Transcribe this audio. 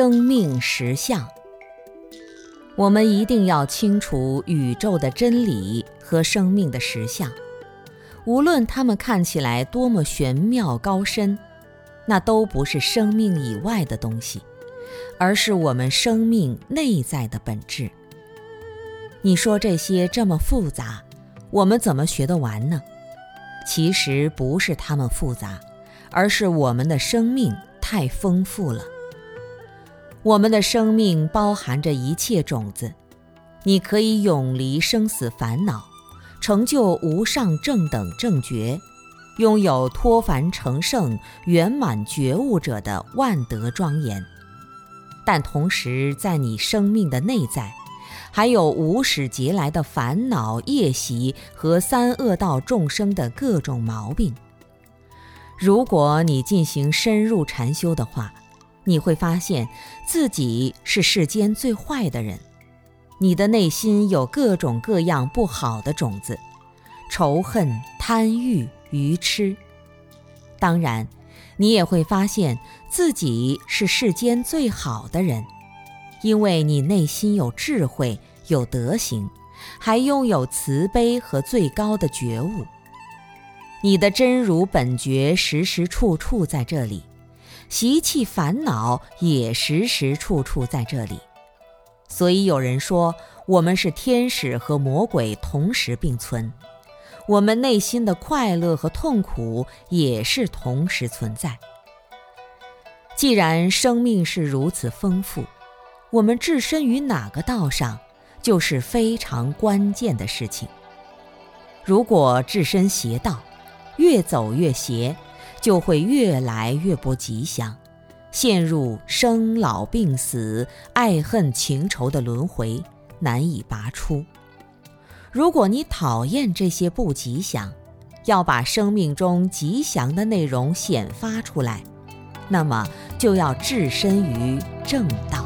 生命实相。我们一定要清楚宇宙的真理和生命的实相，无论它们看起来多么玄妙高深，那都不是生命以外的东西，而是我们生命内在的本质。你说这些这么复杂，我们怎么学得完呢？其实不是它们复杂。而是我们的生命太丰富了。我们的生命包含着一切种子，你可以永离生死烦恼，成就无上正等正觉，拥有脱凡成圣、圆满觉悟者的万德庄严。但同时，在你生命的内在，还有无始劫来的烦恼业习和三恶道众生的各种毛病。如果你进行深入禅修的话，你会发现自己是世间最坏的人。你的内心有各种各样不好的种子，仇恨、贪欲、愚痴。当然，你也会发现自己是世间最好的人，因为你内心有智慧、有德行，还拥有慈悲和最高的觉悟。你的真如本觉时时处处在这里，习气烦恼也时时处处在这里，所以有人说我们是天使和魔鬼同时并存，我们内心的快乐和痛苦也是同时存在。既然生命是如此丰富，我们置身于哪个道上，就是非常关键的事情。如果置身邪道，越走越邪，就会越来越不吉祥，陷入生老病死、爱恨情仇的轮回，难以拔出。如果你讨厌这些不吉祥，要把生命中吉祥的内容显发出来，那么就要置身于正道。